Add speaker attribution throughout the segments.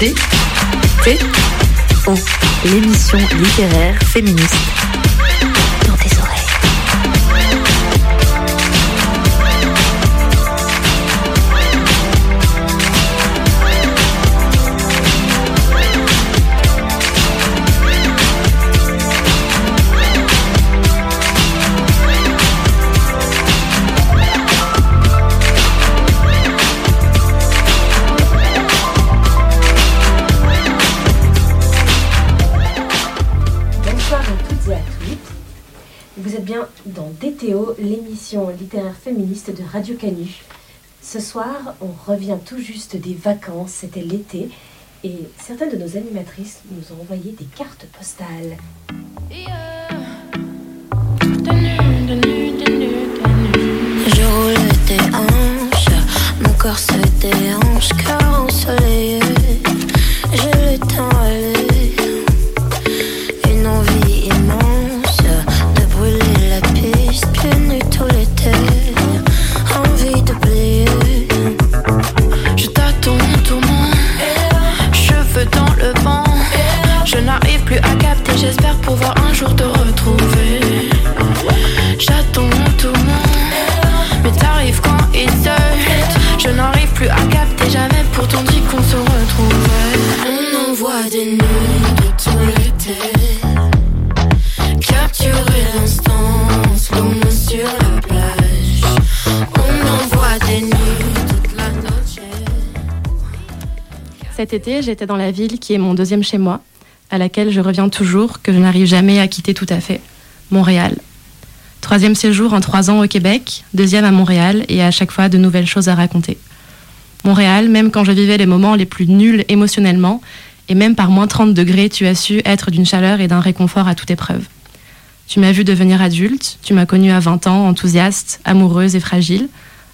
Speaker 1: D T. O. L'émission littéraire féministe
Speaker 2: l'émission littéraire féministe de Radio Canu. Ce soir, on revient tout juste des vacances, c'était l'été, et certaines de nos animatrices nous ont envoyé des cartes postales.
Speaker 3: Je roule hanches, mon corps se déhanche, ensoleillé, le temps
Speaker 4: j'espère pouvoir un jour te retrouver. J'attends tout le monde, mais t'arrives quand il saute. Je n'arrive plus à capter, j'avais pourtant dit qu'on se retrouvait.
Speaker 3: On envoie des nuits de tout l'été, capturer l'instant, slow sur la plage. On envoie des nuits toute la noche.
Speaker 5: Cet été, j'étais dans la ville qui est mon deuxième chez moi, à laquelle je reviens toujours, que je n'arrive jamais à quitter tout à fait, Montréal. Troisième séjour en trois ans au Québec, deuxième à Montréal, et à chaque fois de nouvelles choses à raconter. Montréal, même quand je vivais les moments les plus nuls émotionnellement, et même par moins 30 degrés, tu as su être d'une chaleur et d'un réconfort à toute épreuve. Tu m'as vu devenir adulte, tu m'as connue à 20 ans, enthousiaste, amoureuse et fragile,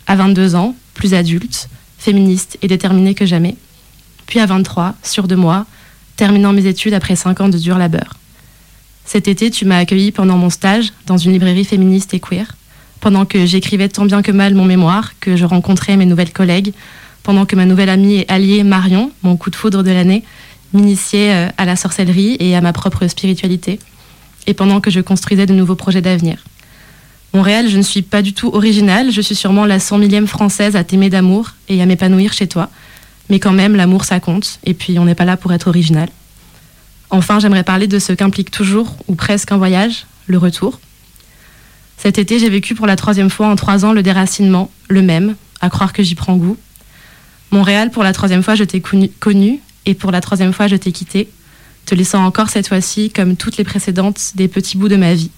Speaker 5: à 22 ans, plus adulte, féministe et déterminée que jamais, puis à 23, sûre de moi, terminant mes études après 5 ans de dur labeur. Cet été, tu m'as accueilli pendant mon stage dans une librairie féministe et queer, pendant que j'écrivais tant bien que mal mon mémoire, que je rencontrais mes nouvelles collègues, pendant que ma nouvelle amie et alliée Marion, mon coup de foudre de l'année, m'initiait euh, à la sorcellerie et à ma propre spiritualité, et pendant que je construisais de nouveaux projets d'avenir. Montréal, je ne suis pas du tout originale, je suis sûrement la 100 millième française à t'aimer d'amour et à m'épanouir chez toi, mais quand même, l'amour, ça compte, et puis on n'est pas là pour être original. Enfin, j'aimerais parler de ce qu'implique toujours, ou presque un voyage, le retour. Cet été, j'ai vécu pour la troisième fois en trois ans le déracinement, le même, à croire que j'y prends goût. Montréal, pour la troisième fois, je t'ai connu, et pour la troisième fois, je t'ai quitté, te laissant encore cette fois-ci, comme toutes les précédentes, des petits bouts de ma vie,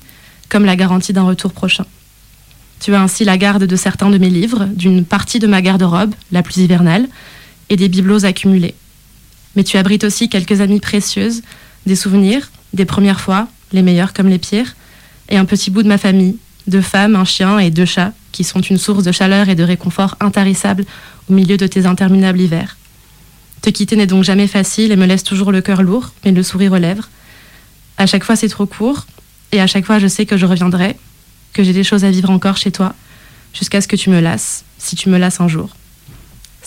Speaker 5: comme la garantie d'un retour prochain. Tu as ainsi la garde de certains de mes livres, d'une partie de ma garde-robe, la plus hivernale, et des bibelots accumulés. Mais tu abrites aussi quelques amies précieuses, des souvenirs, des premières fois, les meilleurs comme les pires, et un petit bout de ma famille, deux femmes, un chien et deux chats, qui sont une source de chaleur et de réconfort intarissable au milieu de tes interminables hivers. Te quitter n'est donc jamais facile et me laisse toujours le cœur lourd, mais le sourire aux lèvres. À chaque fois c'est trop court, et à chaque fois je sais que je reviendrai, que j'ai des choses à vivre encore chez toi, jusqu'à ce que tu me lasses, si tu me lasses un jour.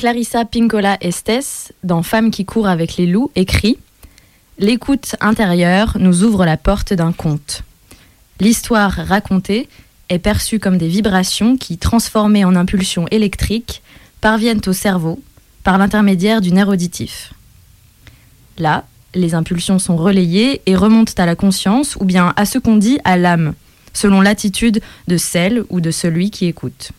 Speaker 1: Clarissa Pincola Estes, dans Femme qui court avec les loups, écrit L'écoute intérieure nous ouvre la porte d'un conte. L'histoire racontée est perçue comme des vibrations qui, transformées en impulsions électriques, parviennent au cerveau par l'intermédiaire du nerf auditif. Là, les impulsions sont relayées et remontent à la conscience ou bien à ce qu'on dit à l'âme, selon l'attitude de celle ou de celui qui écoute.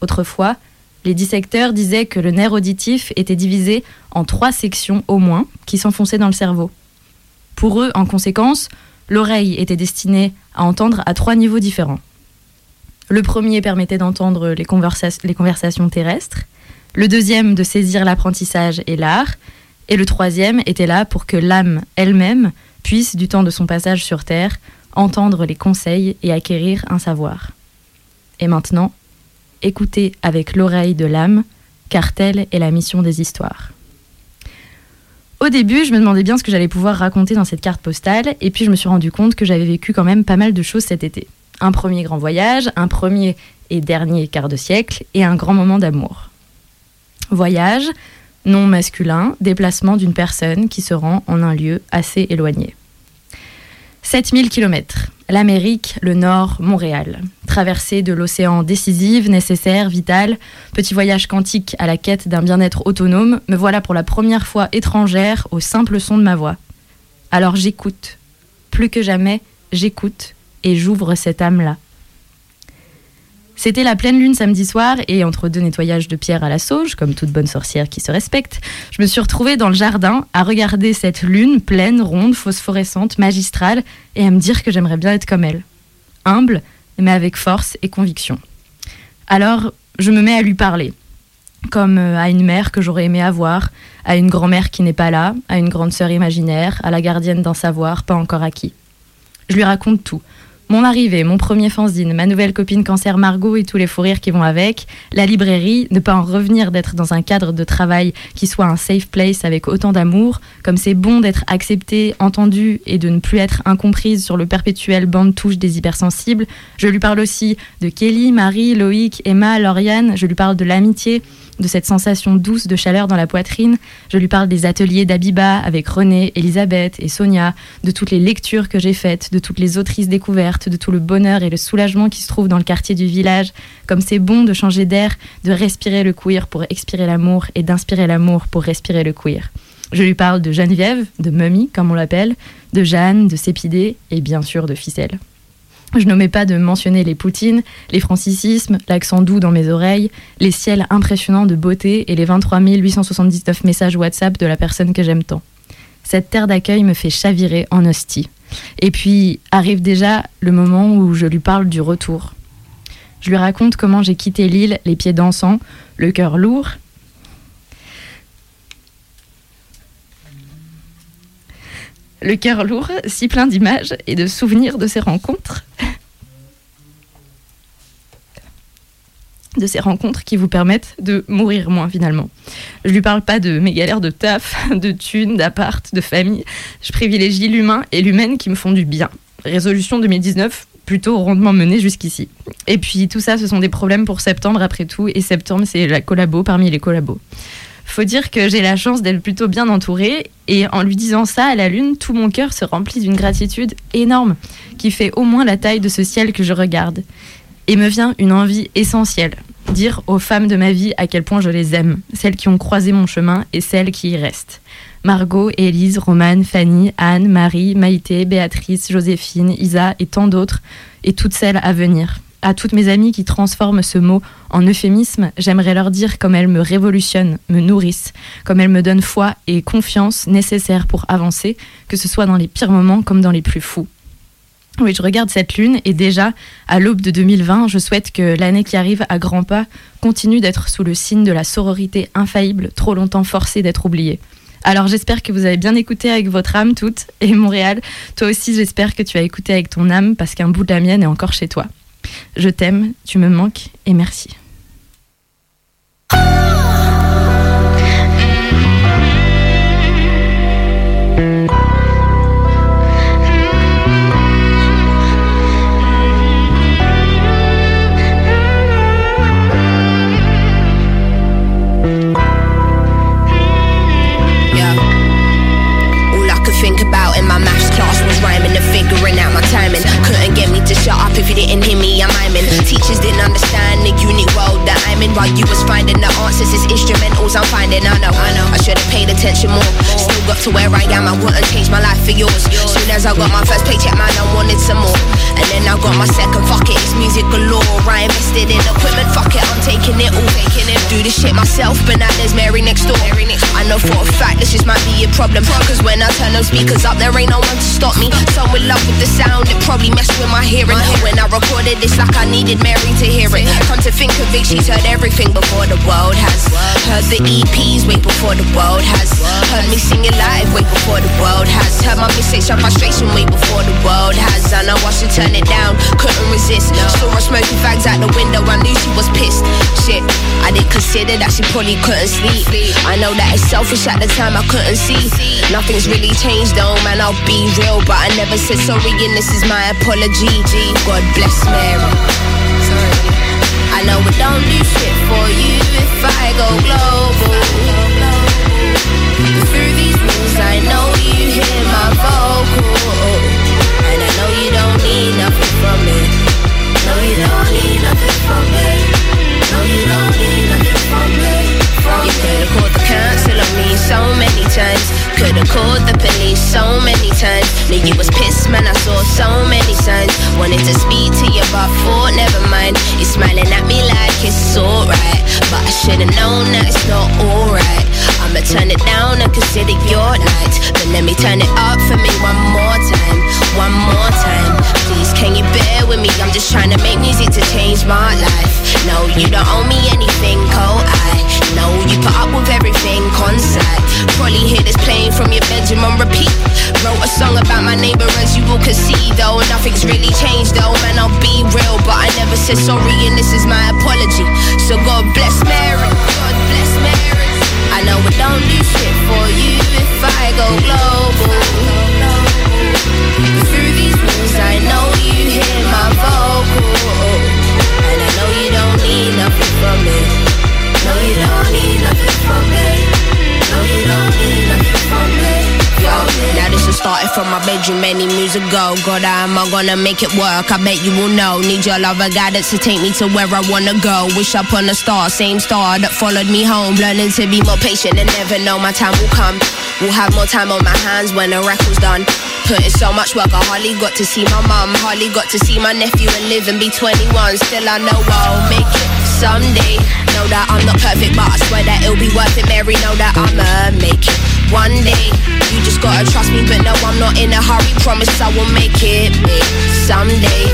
Speaker 1: Autrefois, les dissecteurs disaient que le nerf auditif était divisé en trois sections au moins qui s'enfonçaient dans le cerveau. Pour eux, en conséquence, l'oreille était destinée à entendre à trois niveaux différents. Le premier permettait d'entendre les, conversations terrestres, le deuxième de saisir l'apprentissage et l'art, et le troisième était là pour que l'âme elle-même puisse, du temps de son passage sur Terre, entendre les conseils et acquérir un savoir. Et maintenant, écouter avec l'oreille de l'âme, car telle est la mission des histoires. Au début, je me demandais bien ce que j'allais pouvoir raconter dans cette carte postale, et puis je me suis rendu compte que j'avais vécu quand même pas mal de choses cet été. Un premier grand voyage, un premier et dernier quart de siècle, et un grand moment d'amour. Voyage, nom masculin, déplacement d'une personne qui se rend en un lieu assez éloigné. 7000 km. L'Amérique, le Nord, Montréal. Traversée de l'océan décisive, nécessaire, vitale. Petit voyage quantique à la quête d'un bien-être autonome. Me voilà pour la première fois étrangère au simple son de ma voix. Alors j'écoute. Plus que jamais, j'écoute et j'ouvre cette âme-là. C'était la pleine lune samedi soir et entre deux nettoyages de pierre à la sauge, comme toute bonne sorcière qui se respecte, je me suis retrouvée dans le jardin à regarder cette lune pleine, ronde, phosphorescente, magistrale et à me dire que j'aimerais bien être comme elle. Humble, mais avec force et conviction. Alors, je me mets à lui parler, comme euh, à une mère que j'aurais aimé avoir, à une grand-mère qui n'est pas là, à une grande sœur imaginaire, à la gardienne d'un savoir pas encore acquis. Je lui raconte tout mon arrivée, mon premier fanzine, ma nouvelle copine cancer Margot et tous les fous rires qui vont avec, la librairie, ne pas en revenir d'être dans un cadre de travail qui soit un safe place avec autant d'amour, comme c'est bon d'être acceptée, entendue et de ne plus être incomprise sur le perpétuel banc de touche des hypersensibles. Je lui parle aussi de Kelly, Marie, Loïc, Emma, Lauriane, je lui parle de l'amitié, de cette sensation douce de chaleur dans la poitrine. Je lui parle des ateliers d'Abiba avec René, Elisabeth et Sonia, de toutes les lectures que j'ai faites, de toutes les autrices découvertes, de tout le bonheur et le soulagement qui se trouve dans le quartier du village. Comme c'est bon de changer d'air, de respirer le queer pour expirer l'amour et d'inspirer l'amour pour respirer le queer. Je lui parle de Geneviève, de Mummy comme on l'appelle, de Jeanne, de Sépidé et bien sûr de Ficelle. Je n'omets pas de mentionner les poutines, les francisismes, l'accent doux dans mes oreilles, les ciels impressionnants de beauté et les 23 879 messages WhatsApp de la personne que j'aime tant. Cette terre d'accueil me fait chavirer en hostie. Et puis arrive déjà le moment où je lui parle du retour. Je lui raconte comment j'ai quitté l'île les pieds dansants, le cœur lourd, le cœur lourd, si plein d'images et de souvenirs de ces rencontres. de ces rencontres qui vous permettent de mourir moins finalement. Je lui parle pas de mes galères de taf, de thunes, d'appart, de famille. Je privilégie l'humain et l'humaine qui me font du bien. Résolution 2019, plutôt rondement menée jusqu'ici. Et puis tout ça, ce sont des problèmes pour septembre après tout, et septembre c'est la collabo parmi les collabos. Faut dire que j'ai la chance d'être plutôt bien entourée, et en lui disant ça à la lune, tout mon cœur se remplit d'une gratitude énorme, qui fait au moins la taille de ce ciel que je regarde et me vient une envie essentielle, dire aux femmes de ma vie à quel point je les aime, celles qui ont croisé mon chemin et celles qui y restent. Margot, Élise, Romane, Fanny, Anne, Marie, Maïté, Béatrice, Joséphine, Isa et tant d'autres, et toutes celles à venir. À toutes mes amies qui transforment ce mot en euphémisme, j'aimerais leur dire comme elles me révolutionnent, me nourrissent, comme elles me donnent foi et confiance nécessaires pour avancer, que ce soit dans les pires moments comme dans les plus fous. Oui, je regarde cette lune et déjà, à l'aube de 2020, je souhaite que l'année qui arrive à grands pas continue d'être sous le signe de la sororité infaillible, trop longtemps forcée d'être oubliée. Alors j'espère que vous avez bien écouté avec votre âme toute, et Montréal, toi aussi j'espère que tu as écouté avec ton âme parce qu'un bout de la mienne est encore chez toi. Je t'aime, tu me manques, et merci.
Speaker 6: While you was finding the answers, it's instrumentals I'm finding. I know, I know. I should have paid attention more. Got to where I am, I wouldn't change my life for yours. Soon as I got my first paycheck, man, I wanted some more. And then I got my second, fuck it, it's music galore. I invested in equipment, fuck it, I'm taking it all. Taking it, do this shit myself, but now there's Mary next door. I know for a fact this just might be a problem. Cause when I turn those speakers up, there ain't no one to stop me. Some in love with the sound, it probably messed with my hearing. When I recorded this, like I needed Mary to hear it. Come to think of it, she's heard everything before the world has. Heard the EPs way before the world has. Heard me sing it live way before the world has. Heard my mistakes and frustration way before the world has. I know I should turn it down, couldn't resist. Saw her smoking fags out the window, I knew she was pissed. Shit, I didn't consider that she probably couldn't sleep. I know that it's selfish at the time, I couldn't see. Nothing's really changed though, man, I'll be real. But I never said sorry, and this is my apology. God bless Mary. I know it don't do shit for you if I go global. And I know you don't need nothing from me. No, you don't need nothing from me. No, you don't need nothing from me. You the me so many times. Could've called the police so many times. Knew you was pissed, man. I saw so many signs. Wanted to speak to you, but thought never mind. You're smiling at me like it's alright, but I should've known that it's not alright. I'ma turn it down and consider your night, but let me turn it up for me one more time, one more time. Please, can you bear with me? I'm just trying to make music to change my life. No, you don't owe me anything, co. I know you put up with everything on site. Probably hear this playing from your bedroom on repeat. Wrote a song about my neighbor as you all can see though. Nothing's really changed though, man. I'll be real, but I never said sorry, and this is my apology. So God bless Mary. Bedroom many moons ago. God, how am I gonna make it work? I bet you will know. Need your love and guidance to take me to where I wanna go. Wish upon a star, same star that followed me home. Learning to be more patient and never know my time will come. We'll have more time on my hands when the record's done. Put in so much work, I hardly got to see my mum, hardly got to see my nephew and live and be 21. Still, I know I'll make it someday. Know that I'm not perfect, but I swear that it'll be worth it. Mary, know that I'ma make it one day. You just gotta trust me, but no, I'm not in a hurry. Promise I will make it big someday.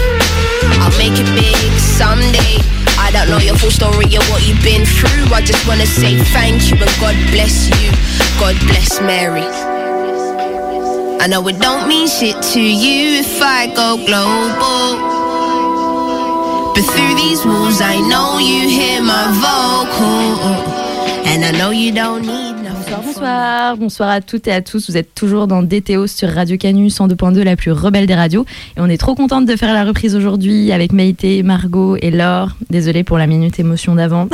Speaker 6: I'll make it big someday. I don't know your full story or what you've been through. I just wanna say thank you and God bless you. God bless Mary. I know it don't mean shit to you if I go global. But through these walls, I know you hear my vocal. And I know you don't need
Speaker 1: Bonsoir, bonsoir, bonsoir à toutes et à tous. Vous êtes toujours dans DTO sur Radio Canu 102.2, la plus rebelle des radios. Et on est trop contente de faire la reprise aujourd'hui avec Maïté, Margot et Laure. Désolée pour la minute émotion d'avant.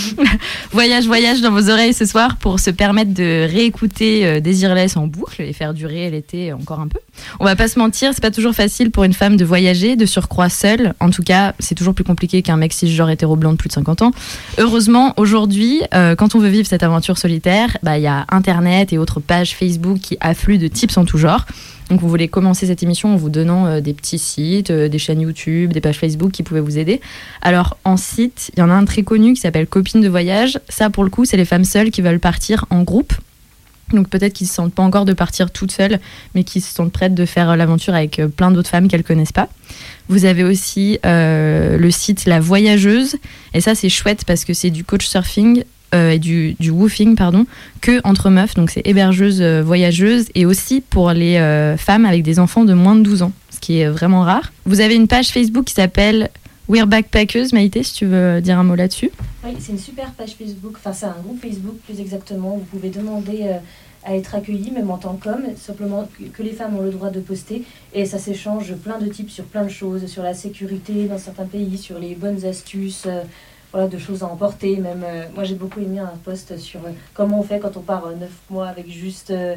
Speaker 1: voyage, voyage dans vos oreilles ce soir pour se permettre de réécouter euh, Désirless en boucle et faire durer l'été encore un peu. On va pas se mentir, c'est pas toujours facile pour une femme de voyager, de surcroît seule. En tout cas, c'est toujours plus compliqué qu'un mec cisgenre hétéro blanc de plus de 50 ans. Heureusement, aujourd'hui, euh, quand on veut vivre cette aventure solitaire, bah, il y a Internet et autres pages Facebook qui affluent de tips en tout genre. Donc, on voulait commencer cette émission en vous donnant euh, des petits sites, euh, des chaînes YouTube, des pages Facebook qui pouvaient vous aider. Alors, en site, il y en a un très connu qui s'appelle Copines de voyage. Ça, pour le coup, c'est les femmes seules qui veulent partir en groupe. Donc, peut-être qu'ils ne se sentent pas encore de partir toutes seules, mais qui se sentent prêtes de faire euh, l'aventure avec euh, plein d'autres femmes qu'elles connaissent pas. Vous avez aussi euh, le site La Voyageuse. Et ça, c'est chouette parce que c'est du coach surfing et du, du woofing, pardon, que entre meufs. Donc, c'est hébergeuse, voyageuse. Et aussi pour les femmes avec des enfants de moins de 12 ans, ce qui est vraiment rare. Vous avez une page Facebook qui s'appelle We're Backpackers. Maïté, si tu veux dire un mot là-dessus.
Speaker 2: Oui, c'est une super page Facebook, enfin c'est un groupe Facebook plus exactement, vous pouvez demander à être accueilli, même en tant qu'homme, simplement que, les femmes ont le droit de poster, et ça s'échange plein de types sur plein de choses, sur la sécurité dans certains pays, sur les bonnes astuces, euh, voilà, de choses à emporter, même, euh, moi j'ai beaucoup aimé un post sur euh, comment on fait quand on part euh, neuf mois avec juste euh,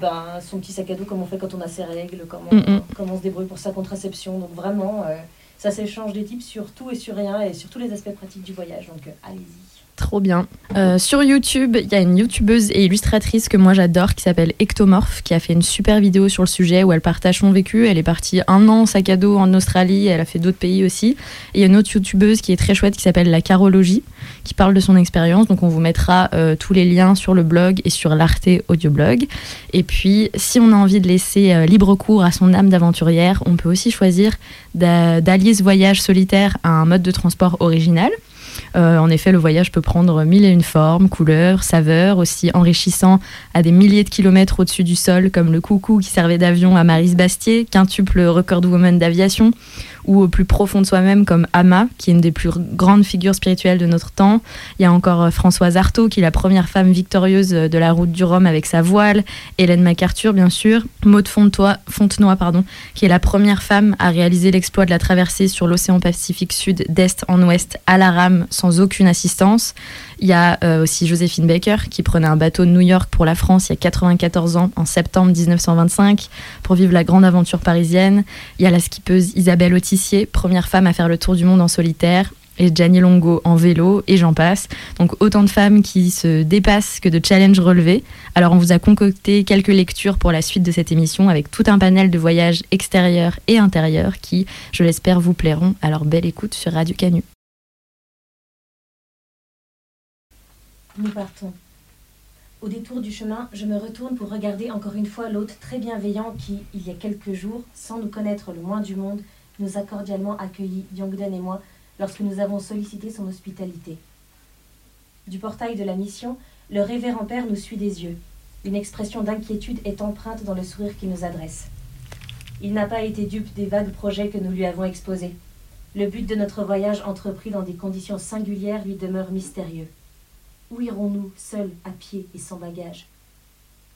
Speaker 2: ben, son petit sac à dos, comment on fait quand on a ses règles, comment,
Speaker 1: Mhm.
Speaker 2: comment on se débrouille pour sa contraception, donc vraiment... ça s'échange des tips sur tout et sur rien et sur tous les aspects pratiques du voyage. Donc allez-y.
Speaker 1: Trop bien. Euh, sur YouTube, il y a une youtubeuse et illustratrice que moi j'adore qui s'appelle Ectomorph qui a fait une super vidéo sur le sujet où elle partage son vécu. Elle est partie un an en sac à dos en Australie, elle a fait d'autres pays aussi. Et il y a une autre youtubeuse qui est très chouette qui s'appelle La Carologie qui parle de son expérience. Donc on vous mettra euh, tous les liens sur le blog et sur l'Arte Audioblog. Et puis si on a envie de laisser euh, libre cours à son âme d'aventurière, on peut aussi choisir d'a- d'allier ce voyage solitaire à un mode de transport original. Euh, en effet, le voyage peut prendre mille et une formes, couleurs, saveurs, aussi enrichissant à des milliers de kilomètres au-dessus du sol, comme le coucou qui servait d'avion à Marise Bastier, quintuple record woman d'aviation, ou au plus profond de soi-même, comme Ama, qui est une des plus grandes figures spirituelles de notre temps. Il y a encore euh, Françoise Artaud, qui est la première femme victorieuse euh, de la route du Rhum avec sa voile, Hélène MacArthur, bien sûr, Maud Fontenoy, Fontenoy pardon, qui est la première femme à réaliser l'exploit de la traversée sur l'océan Pacifique Sud d'est en ouest à la rame sans aucune assistance. Il y a euh, aussi Joséphine Baker qui prenait un bateau de New York pour la France il y a 94 ans, en septembre 1925, pour vivre la grande aventure parisienne. Il y a la skippeuse Isabelle Autissier, première femme à faire le tour du monde en solitaire. Et Gianni Longo en vélo, et j'en passe. Donc autant de femmes qui se dépassent que de challenges relevés. Alors on vous a concocté quelques lectures pour la suite de cette émission avec tout un panel de voyages extérieurs et intérieurs qui, je l'espère, vous plairont. Alors belle écoute sur Radio Canu.
Speaker 2: Nous partons. Au détour du chemin, je me retourne pour regarder encore une fois l'hôte très bienveillant qui, il y a quelques jours, sans nous connaître le moins du monde, nous a cordialement accueillis, Yongden et moi, lorsque nous avons sollicité son hospitalité. Du portail de la mission, le révérend père nous suit des yeux. Une expression d'inquiétude est empreinte dans le sourire qu'il nous adresse. Il n'a pas été dupe des vagues projets que nous lui avons exposés. Le but de notre voyage entrepris dans des conditions singulières lui demeure mystérieux. Où irons-nous, seuls, à pied et sans bagages?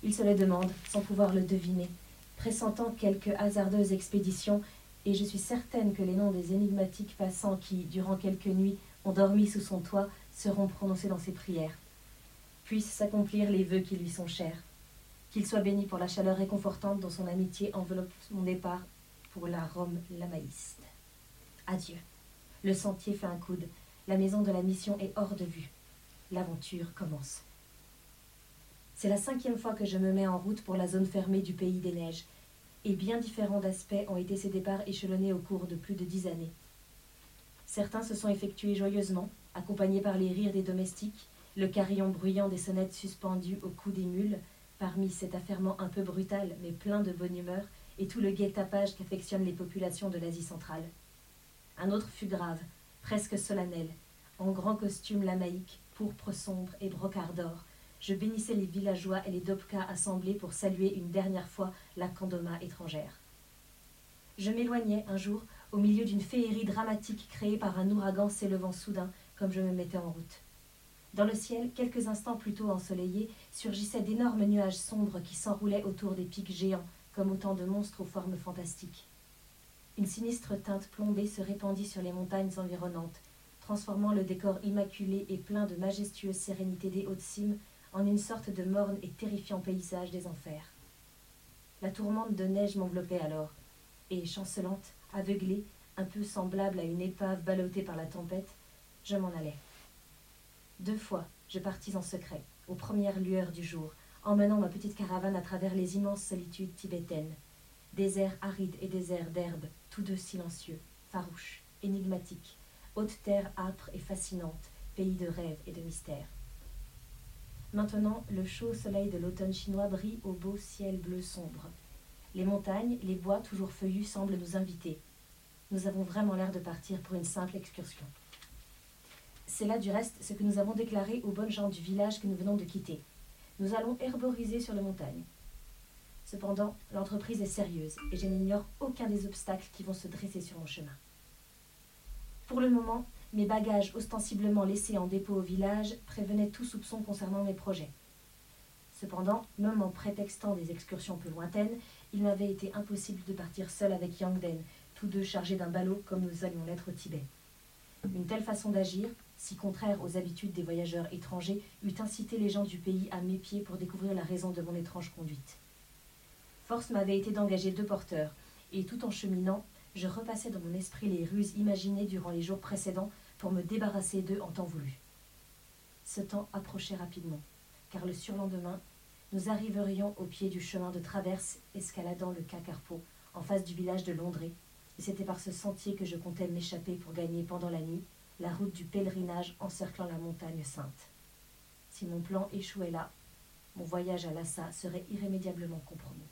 Speaker 2: Il se le demande, sans pouvoir le deviner, pressentant quelque hasardeuse expédition, et je suis certaine que les noms des énigmatiques passants qui, durant quelques nuits, ont dormi sous son toit, seront prononcés dans ses prières. Puissent s'accomplir les vœux qui lui sont chers. Qu'il soit béni pour la chaleur réconfortante dont son amitié enveloppe mon départ pour la Rome lamaïste. Adieu. Le sentier fait un coude. La maison de la mission est hors de vue. L'aventure commence. C'est la cinquième fois que je me mets en route pour la zone fermée du pays des neiges, et bien différents d'aspects ont été ces départs échelonnés au cours de plus de dix années. Certains se sont effectués joyeusement, accompagnés par les rires des domestiques, le carillon bruyant des sonnettes suspendues au cou des mules, parmi cet affairement un peu brutal mais plein de bonne humeur, et tout le gai tapage qu'affectionnent les populations de l'Asie centrale. Un autre fut grave, presque solennel, en grand costume lamaïque, pourpre sombre et brocart d'or, je bénissais les villageois et les Dobka assemblés pour saluer une dernière fois la Kandoma étrangère. Je m'éloignais un jour au milieu d'une féerie dramatique créée par un ouragan s'élevant soudain comme je me mettais en route. Dans le ciel, quelques instants plus tôt ensoleillés, surgissaient d'énormes nuages sombres qui s'enroulaient autour des pics géants, comme autant de monstres aux formes fantastiques. Une sinistre teinte plombée se répandit sur les montagnes environnantes, transformant le décor immaculé et plein de majestueuse sérénité des hautes cimes en une sorte de morne et terrifiant paysage des enfers. La tourmente de neige m'enveloppait alors, et chancelante, aveuglée, un peu semblable à une épave ballottée par la tempête, je m'en allais. Deux fois, je partis en secret, aux premières lueurs du jour, emmenant ma petite caravane à travers les immenses solitudes tibétaines. Déserts arides et déserts d'herbes, tous deux silencieux, farouches, énigmatiques, haute terre âpre et fascinante, pays de rêves et de mystères. Maintenant, le chaud soleil de l'automne chinois brille au beau ciel bleu sombre. Les montagnes, les bois toujours feuillus semblent nous inviter. Nous avons vraiment l'air de partir pour une simple excursion. C'est là du reste ce que nous avons déclaré aux bonnes gens du village que nous venons de quitter. Nous allons herboriser sur les montagnes. Cependant, l'entreprise est sérieuse et je n'ignore aucun des obstacles qui vont se dresser sur mon chemin. Pour le moment, mes bagages ostensiblement laissés en dépôt au village prévenaient tout soupçon concernant mes projets. Cependant, même en prétextant des excursions peu lointaines, il m'avait été impossible de partir seul avec Yangden, tous deux chargés d'un ballot comme nous allions l'être au Tibet. Une telle façon d'agir, si contraire aux habitudes des voyageurs étrangers, eût incité les gens du pays à m'épier pour découvrir la raison de mon étrange conduite. Force m'avait été d'engager deux porteurs, et tout en cheminant, je repassais dans mon esprit les ruses imaginées durant les jours précédents pour me débarrasser d'eux en temps voulu. Ce temps approchait rapidement, car le surlendemain, nous arriverions au pied du chemin de traverse escaladant le Kakarpo, en face du village de Londré, et c'était par ce sentier que je comptais m'échapper pour gagner pendant la nuit la route du pèlerinage encerclant la montagne sainte. Si mon plan échouait là, mon voyage à Lhasa serait irrémédiablement compromis.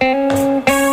Speaker 7: Le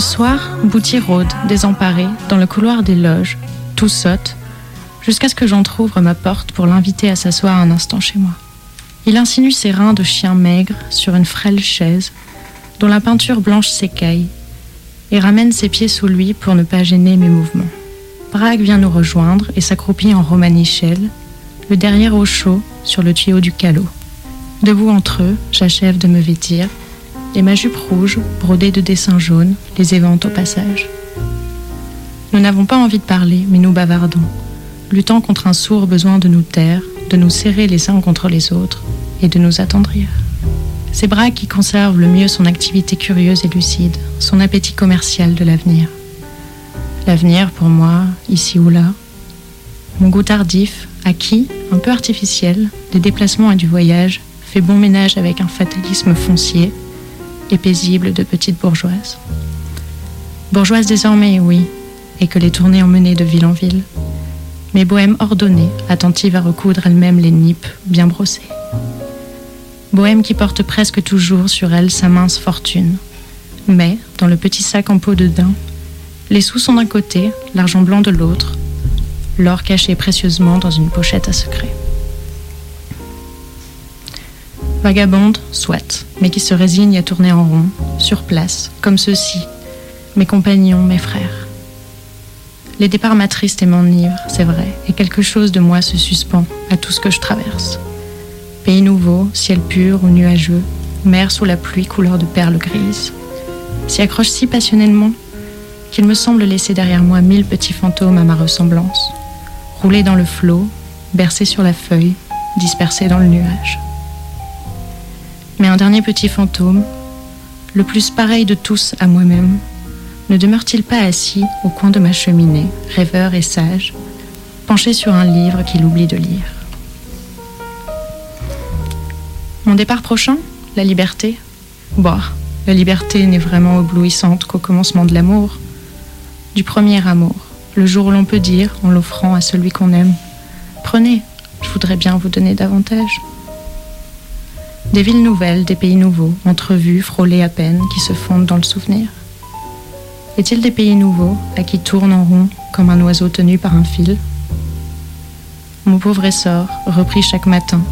Speaker 7: Le soir, Bouty rôde, désemparé, dans le couloir des loges, tout saute, jusqu'à ce que j'entr'ouvre ma porte pour l'inviter à s'asseoir un instant chez moi. Il insinue ses reins de chien maigre sur une frêle chaise, dont la peinture blanche s'écaille, et ramène ses pieds sous lui pour ne pas gêner mes mouvements. Braque vient nous rejoindre et s'accroupit en romanichelle, le derrière au chaud sur le tuyau du calot. Debout entre eux, j'achève de me vêtir, et ma jupe rouge, brodée de dessins jaunes, les évente au passage. Nous n'avons pas envie de parler, mais nous bavardons, luttant contre un sourd besoin de nous taire, de nous serrer les uns contre les autres et de nous attendrir. C'est Braque qui conserve le mieux son activité curieuse et lucide, son appétit commercial de l'avenir. L'avenir, pour moi, ici ou là, mon goût tardif, acquis, un peu artificiel, des déplacements et du voyage, fait bon ménage avec un fatalisme foncier et paisible de petite bourgeoise. Bourgeoise désormais, oui, et que les tournées ont mené de ville en ville, mais bohème ordonnée, attentive à recoudre elle-même les nippes bien brossées. Bohème qui porte presque toujours sur elle sa mince fortune. Mais, dans le petit sac en peau de daim, les sous sont d'un côté, l'argent blanc de l'autre, l'or caché précieusement dans une pochette à secret. Vagabonde, soit, mais qui se résigne à tourner en rond, sur place, comme ceux-ci, mes compagnons, mes frères. Les départs m'attristent et m'enivrent, c'est vrai, et quelque chose de moi se suspend à tout ce que je traverse. Pays nouveau, ciel pur ou nuageux, mer sous la pluie couleur de perles grises, s'y accroche si passionnément qu'il me semble laisser derrière moi mille petits fantômes à ma ressemblance, roulés dans le flot, bercés sur la feuille, dispersés dans le nuage. Mais un dernier petit fantôme, le plus pareil de tous à moi-même, ne demeure-t-il pas assis au coin de ma cheminée, rêveur et sage, penché sur un livre qu'il oublie de lire? Mon départ prochain? La liberté? Bon, la liberté n'est vraiment éblouissante qu'au commencement de l'amour, du premier amour, le jour où l'on peut dire, en l'offrant à celui qu'on aime, Prenez, je voudrais bien vous donner davantage. Des villes nouvelles, des pays nouveaux, entrevus, frôlés à peine, qui se fondent dans le souvenir. Est-il des pays nouveaux, à qui tourne en rond, comme un oiseau tenu par un fil? Mon pauvre essor, repris chaque matin,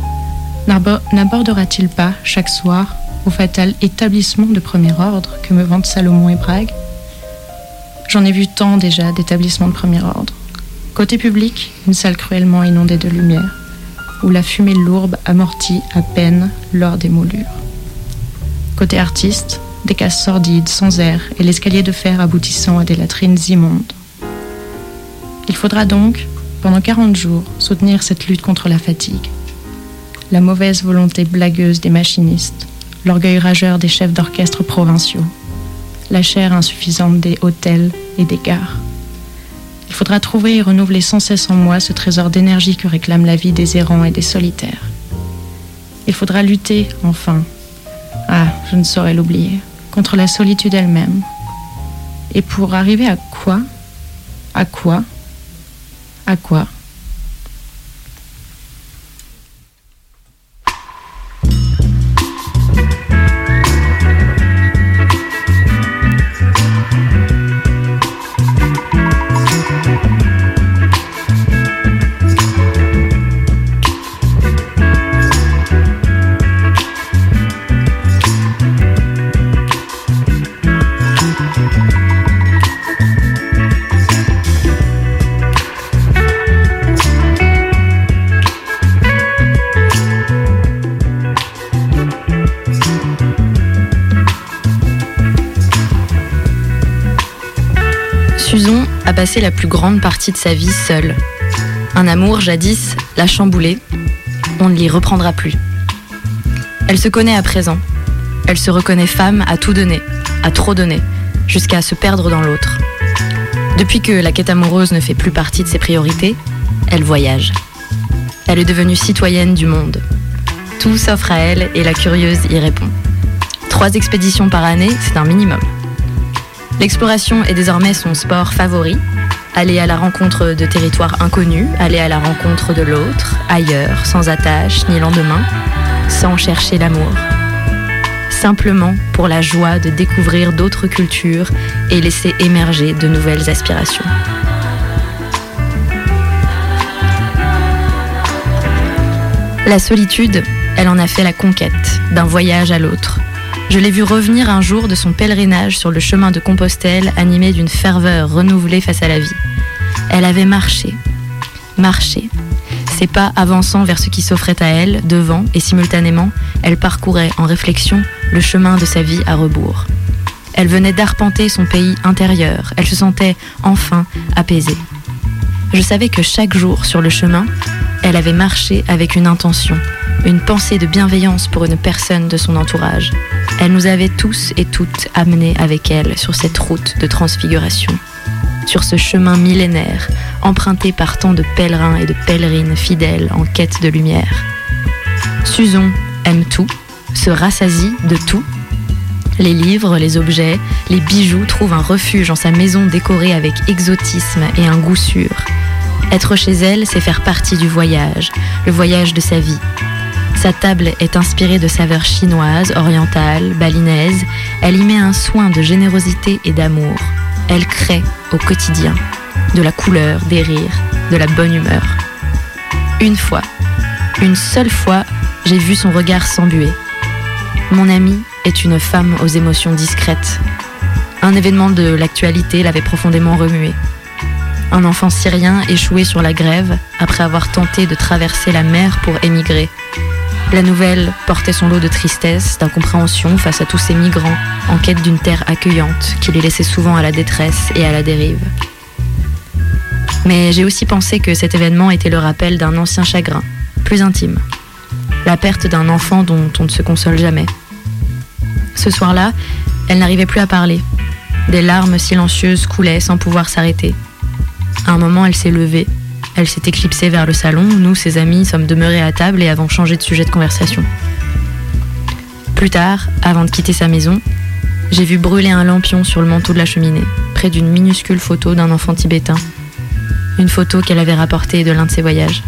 Speaker 7: n'abordera-t-il pas, chaque soir, au fatal établissement de premier ordre que me vantent Salomon et Brague J'en ai vu tant déjà d'établissements de premier ordre. Côté public, une salle cruellement inondée de lumière, où la fumée lourde amortit à peine lors des moulures. Côté artiste, des cases sordides, sans air, et l'escalier de fer aboutissant à des latrines immondes. Il faudra donc, pendant 40 jours, soutenir cette lutte contre la fatigue. La mauvaise volonté blagueuse des machinistes, l'orgueil rageur des chefs d'orchestre provinciaux, la chair insuffisante des hôtels et des gares. Il faudra trouver et renouveler sans cesse en moi ce trésor d'énergie que réclame la vie des errants et des solitaires. Il faudra lutter, enfin, ah, je ne saurais l'oublier, contre la solitude elle-même. Et pour arriver à quoi? À quoi? À quoi?
Speaker 1: La plus grande partie de sa vie seule. Un amour jadis l'a chamboulé, on ne l'y reprendra plus. Elle se connaît à présent. Elle se reconnaît femme à tout donner, à trop donner, jusqu'à se perdre dans l'autre. Depuis que la quête amoureuse ne fait plus partie de ses priorités, elle voyage. Elle est devenue citoyenne du monde. Tout s'offre à elle et la curieuse y répond. Trois expéditions par année, c'est un minimum. L'exploration est désormais son sport favori. Aller à la rencontre de territoires inconnus, aller à la rencontre de l'autre, ailleurs, sans attache ni lendemain, sans chercher l'amour. simplement pour la joie de découvrir d'autres cultures et laisser émerger de nouvelles aspirations. La solitude, elle en a fait la conquête, d'un voyage à l'autre. Je l'ai vu revenir un jour de son pèlerinage sur le chemin de Compostelle, animé d'une ferveur renouvelée face à la vie. Elle avait marché, marché, ses pas avançant vers ce qui s'offrait à elle, devant, et simultanément, elle parcourait en réflexion le chemin de sa vie à rebours. Elle venait d'arpenter son pays intérieur, elle se sentait enfin apaisée. Je savais que chaque jour sur le chemin, elle avait marché avec une intention, une pensée de bienveillance pour une personne de son entourage. Elle nous avait tous et toutes amenés avec elle sur cette route de transfiguration, sur ce chemin millénaire emprunté par tant de pèlerins et de pèlerines fidèles en quête de lumière. Susan aime tout, se rassasie de tout. Les livres, les objets, les bijoux trouvent un refuge en sa maison décorée avec exotisme et un goût sûr. Être chez elle, c'est faire partie du voyage, le voyage de sa vie. Sa table est inspirée de saveurs chinoises, orientales, balinaises. Elle y met un soin de générosité et d'amour. Elle crée au quotidien de la couleur, des rires, de la bonne humeur. Une fois, une seule fois, j'ai vu son regard s'embuer. Mon amie est une femme aux émotions discrètes. Un événement de l'actualité l'avait profondément remué un enfant syrien échoué sur la grève après avoir tenté de traverser la mer pour émigrer. La nouvelle portait son lot de tristesse, d'incompréhension face à tous ces migrants en quête d'une terre accueillante qui les laissait souvent à la détresse et à la dérive. Mais j'ai aussi pensé que cet événement était le rappel d'un ancien chagrin, plus intime. La perte d'un enfant dont on ne se console jamais. Ce soir-là, elle n'arrivait plus à parler. Des larmes silencieuses coulaient sans pouvoir s'arrêter. À un moment, elle s'est levée. Elle s'est éclipsée vers le salon. Nous, ses amis, sommes demeurés à table et avons changé de sujet de conversation. Plus tard, avant de quitter sa maison, j'ai vu brûler un lampion sur le manteau de la cheminée, près d'une minuscule photo d'un enfant tibétain. Une photo qu'elle avait rapportée de l'un de ses voyages.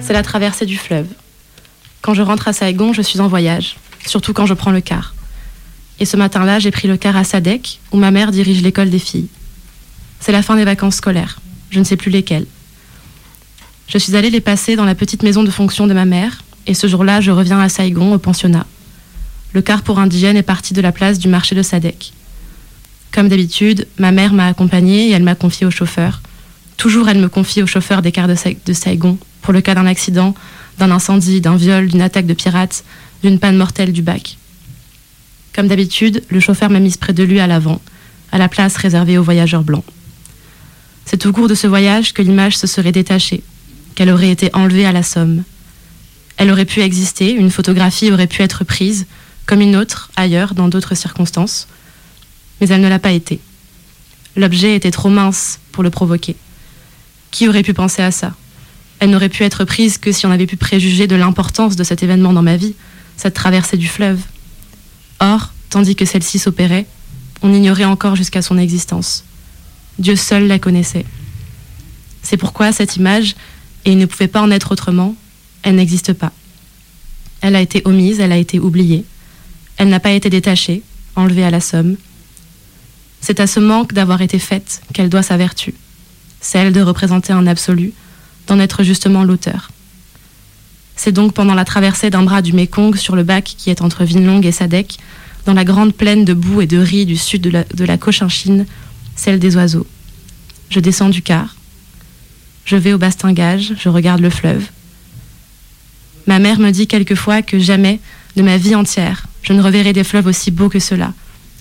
Speaker 5: C'est la traversée du fleuve. Quand je rentre à Saigon, je suis en voyage, surtout quand je prends le car. Et ce matin-là, j'ai pris le car à Sadek, où ma mère dirige l'école des filles. C'est la fin des vacances scolaires, je ne sais plus lesquelles. Je suis allée les passer dans la petite maison de fonction de ma mère, et ce jour-là, je reviens à Saigon, au pensionnat. Le car pour indigènes est parti de la place du marché de Sadek. Comme d'habitude, ma mère m'a accompagnée et elle m'a confiée au chauffeur, Toujours, elle me confie au chauffeur des cars de, Saigon pour le cas d'un accident, d'un incendie, d'un viol, d'une attaque de pirates, d'une panne mortelle du bac. Comme d'habitude, le chauffeur m'a mise près de lui à l'avant, à la place réservée aux voyageurs blancs. C'est au cours de ce voyage que l'image se serait détachée, qu'elle aurait été enlevée à la somme. Elle aurait pu exister, une photographie aurait pu être prise, comme une autre, ailleurs, dans d'autres circonstances, mais elle ne l'a pas été. L'objet était trop mince pour le provoquer. Qui aurait pu penser à ça? Elle n'aurait pu être prise que si on avait pu préjuger de l'importance de cet événement dans ma vie, cette traversée du fleuve. Or, tandis que celle-ci s'opérait, on ignorait encore jusqu'à son existence. Dieu seul la connaissait. C'est pourquoi cette image, et il ne pouvait pas en être autrement, elle n'existe pas. Elle a été omise, elle a été oubliée. Elle n'a pas été détachée, enlevée à la somme. C'est à ce manque d'avoir été faite qu'elle doit sa vertu celle de représenter un absolu, d'en être justement l'auteur. C'est donc pendant la traversée d'un bras du Mekong sur le bac qui est entre Vinlong et Sadek, dans la grande plaine de boue et de riz du sud de la, de la Cochinchine, celle des oiseaux. Je descends du car. Je vais au bastingage, je regarde le fleuve. Ma mère me dit quelquefois que jamais, de ma vie entière, je ne reverrai des fleuves aussi beaux que ceux-là,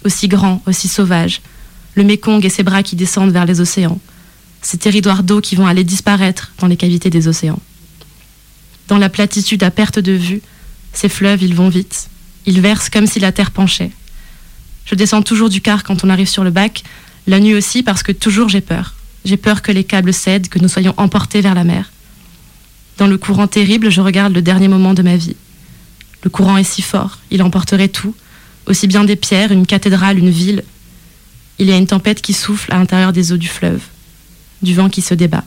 Speaker 5: aussi grands, aussi sauvages, le Mekong et ses bras qui descendent vers les océans, ces territoires d'eau qui vont aller disparaître dans les cavités des océans. Dans la platitude à perte de vue, ces fleuves, ils vont vite. Ils versent comme si la terre penchait.
Speaker 3: Je descends toujours du car quand on arrive sur le bac, la nuit aussi parce que toujours j'ai peur. J'ai peur que les câbles cèdent, que nous soyons emportés vers la mer. Dans le courant terrible, je regarde le dernier moment de ma vie. Le courant est si fort, il emporterait tout, aussi bien des pierres, une cathédrale, une ville. Il y a une tempête qui souffle à l'intérieur des eaux du fleuve, du vent qui se débat.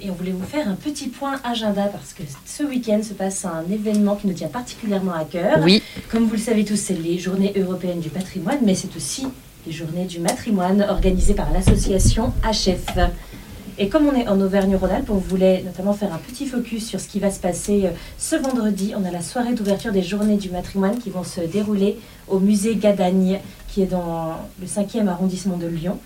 Speaker 2: Et on voulait vous faire un petit point agenda parce que ce week-end se passe un événement qui nous tient particulièrement à cœur.
Speaker 1: Oui,
Speaker 2: Comme vous le savez tous, c'est les Journées européennes du patrimoine, mais c'est aussi les Journées du matrimoine organisées par l'association HF. Et comme on est en Auvergne-Rhône-Alpes, on voulait notamment faire un petit focus sur ce qui va se passer euh, ce vendredi. On a la soirée d'ouverture des Journées du matrimoine qui vont se dérouler au musée Gadagne, qui est dans le 5e arrondissement de Lyon.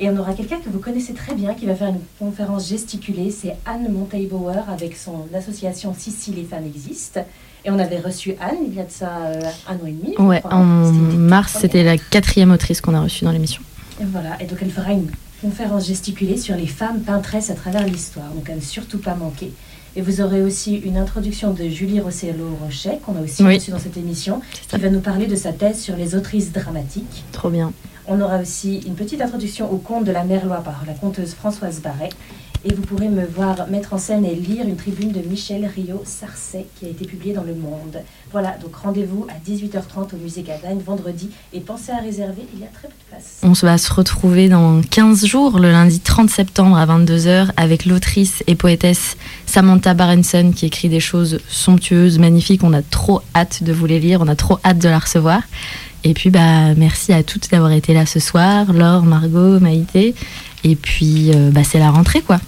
Speaker 2: Et on aura quelqu'un que vous connaissez très bien qui va faire une conférence gesticulée. C'est Anne Monteil-Bauer avec son association Si Si les femmes existent. Et on avait reçu Anne il y a de ça euh, un an et demi.
Speaker 1: ouais,
Speaker 2: crois.
Speaker 1: en mars, c'était la quatrième autrice qu'on a reçue dans l'émission.
Speaker 2: et voilà, et donc elle fera une conférence gesticulée sur les femmes peintresses à travers l'histoire, donc à ne surtout pas manquer. Et vous aurez aussi une introduction de Julie Rossello-Rochet, qu'on a aussi
Speaker 1: Oui.
Speaker 2: reçue dans cette émission, qui va nous parler de sa thèse sur les autrices dramatiques.
Speaker 1: Trop bien.
Speaker 2: On aura aussi une petite introduction au conte de la Merlois par la conteuse Françoise Barret. Et vous pourrez me voir mettre en scène et lire une tribune de Michel Rio Sarcey qui a été publiée dans Le Monde. Voilà, donc rendez-vous à 18h30 au musée Gadagne vendredi et pensez à réserver, il y a très peu de place.
Speaker 8: On va se retrouver dans 15 jours, le lundi 30 septembre à 22h, avec l'autrice et poétesse Samantha Barenson qui écrit des choses somptueuses, magnifiques. On a trop hâte de vous les lire, on a trop hâte de la recevoir. Et puis, bah, merci à toutes d'avoir été là ce soir, Laure, Margot, Maïté. Et puis, euh, bah, c'est la rentrée, quoi.